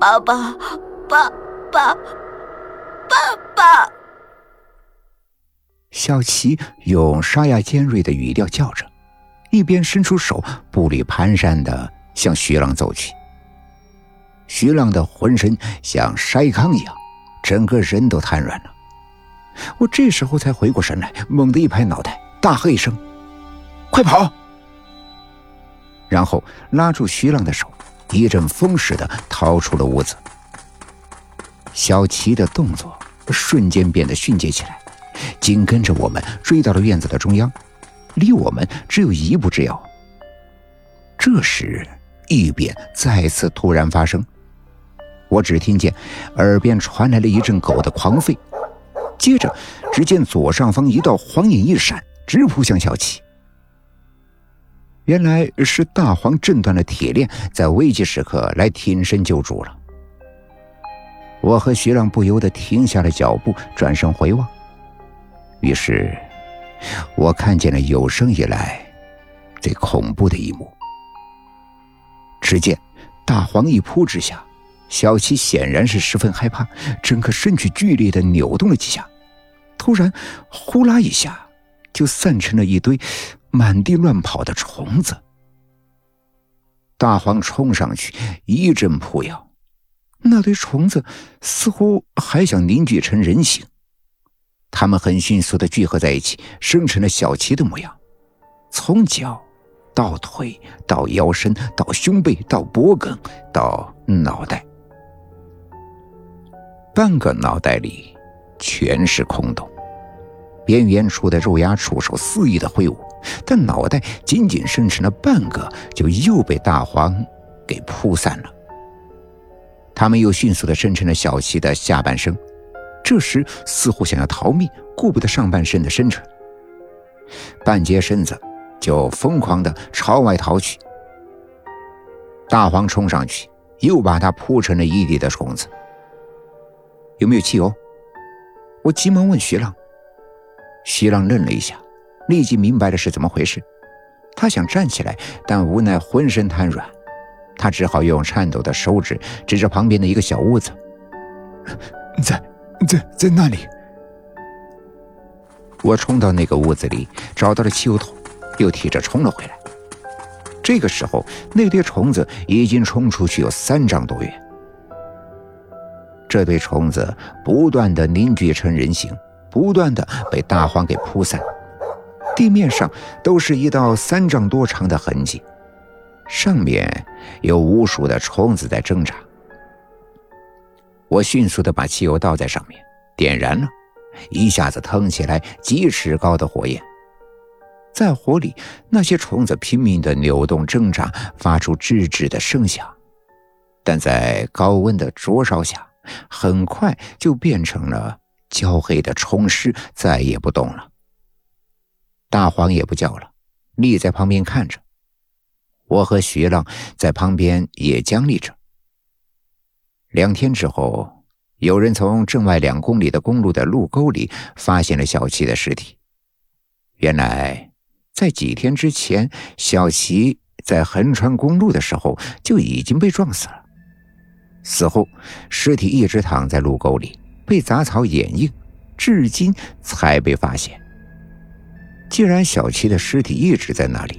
爸爸，爸爸，爸爸！小琪用沙哑尖锐的语调叫着，一边伸出手，步履蹒跚的向徐浪走去。徐浪的浑身像筛糠一样，整个人都瘫软了。我这时候才回过神来，猛地一拍脑袋，大喝一声：“快跑！”然后拉住徐浪的手，一阵风似的逃出了屋子。小琪的动作瞬间变得迅捷起来，紧跟着我们追到了院子的中央，离我们只有一步之遥。这时，异变再次突然发生，我只听见耳边传来了一阵狗的狂吠，接着只见左上方一道黄影一闪，直扑向小琪。原来是大黄震断了铁链，在危急时刻来挺身救主了。我和徐浪不由得停下了脚步，转身回望。于是，我看见了有生以来最恐怖的一幕。只见大黄一扑之下，小七显然是十分害怕，整个身躯剧烈的扭动了几下，突然呼啦一下就散成了一堆。满地乱跑的虫子，大黄冲上去一阵扑咬，那堆虫子似乎还想凝聚成人形，它们很迅速的聚合在一起，生成了小琪的模样，从脚到腿到腰身到胸背到脖颈到脑袋，半个脑袋里全是空洞，边缘处的肉芽触手肆意的挥舞。但脑袋仅仅生成了半个，就又被大黄给扑散了。他们又迅速的生成了小七的下半身，这时似乎想要逃命，顾不得上半身的生存，半截身子就疯狂的朝外逃去。大黄冲上去，又把它扑成了一地的虫子。有没有汽油？我急忙问徐浪。徐浪愣了一下。立即明白了是怎么回事，他想站起来，但无奈浑身瘫软，他只好用颤抖的手指指着旁边的一个小屋子，在在在那里。我冲到那个屋子里，找到了汽油桶，又提着冲了回来。这个时候，那堆虫子已经冲出去有三丈多远。这堆虫子不断的凝聚成人形，不断的被大黄给扑散。地面上都是一道三丈多长的痕迹，上面有无数的虫子在挣扎。我迅速的把汽油倒在上面，点燃了，一下子腾起来几尺高的火焰。在火里，那些虫子拼命的扭动挣扎，发出吱吱的声响，但在高温的灼烧下，很快就变成了焦黑的虫尸，再也不动了。大黄也不叫了，立在旁边看着。我和徐浪在旁边也僵立着。两天之后，有人从镇外两公里的公路的路沟里发现了小齐的尸体。原来，在几天之前，小齐在横穿公路的时候就已经被撞死了。死后，尸体一直躺在路沟里，被杂草掩映，至今才被发现。既然小七的尸体一直在那里，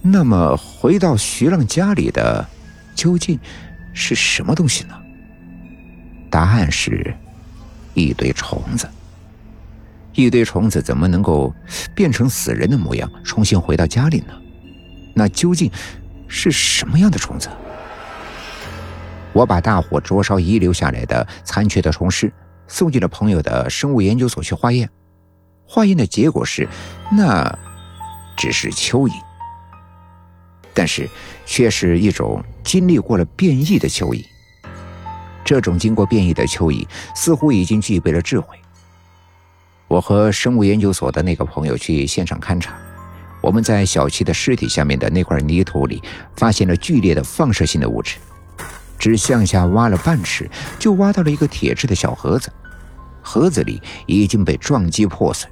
那么回到徐浪家里的究竟是什么东西呢？答案是一堆虫子。一堆虫子怎么能够变成死人的模样，重新回到家里呢？那究竟是什么样的虫子？我把大火灼烧遗留下来的残缺的虫尸送进了朋友的生物研究所去化验。化验的结果是，那只是蚯蚓，但是却是一种经历过了变异的蚯蚓。这种经过变异的蚯蚓似乎已经具备了智慧。我和生物研究所的那个朋友去现场勘察，我们在小七的尸体下面的那块泥土里发现了剧烈的放射性的物质，只向下挖了半尺，就挖到了一个铁制的小盒子，盒子里已经被撞击破损。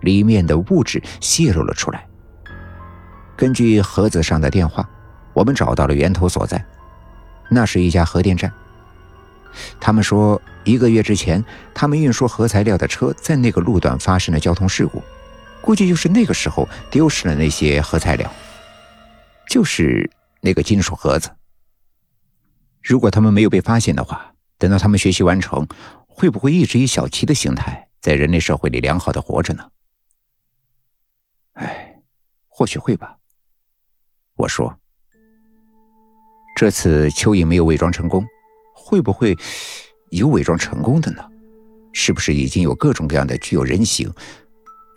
里面的物质泄露了出来。根据盒子上的电话，我们找到了源头所在。那是一家核电站。他们说，一个月之前，他们运输核材料的车在那个路段发生了交通事故，估计就是那个时候丢失了那些核材料，就是那个金属盒子。如果他们没有被发现的话，等到他们学习完成，会不会一直以小七的形态在人类社会里良好的活着呢？或许会吧。我说，这次蚯蚓没有伪装成功。会不会有伪装成功的呢？是不是已经有各种各样的具有人形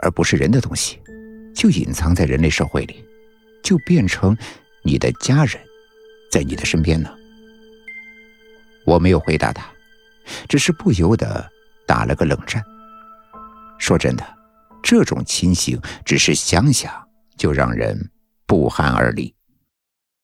而不是人的东西，就隐藏在人类社会里，就变成你的家人，在你的身边呢？我没有回答他，只是不由得打了个冷战。说真的，这种情形只是想想就让人不寒而栗。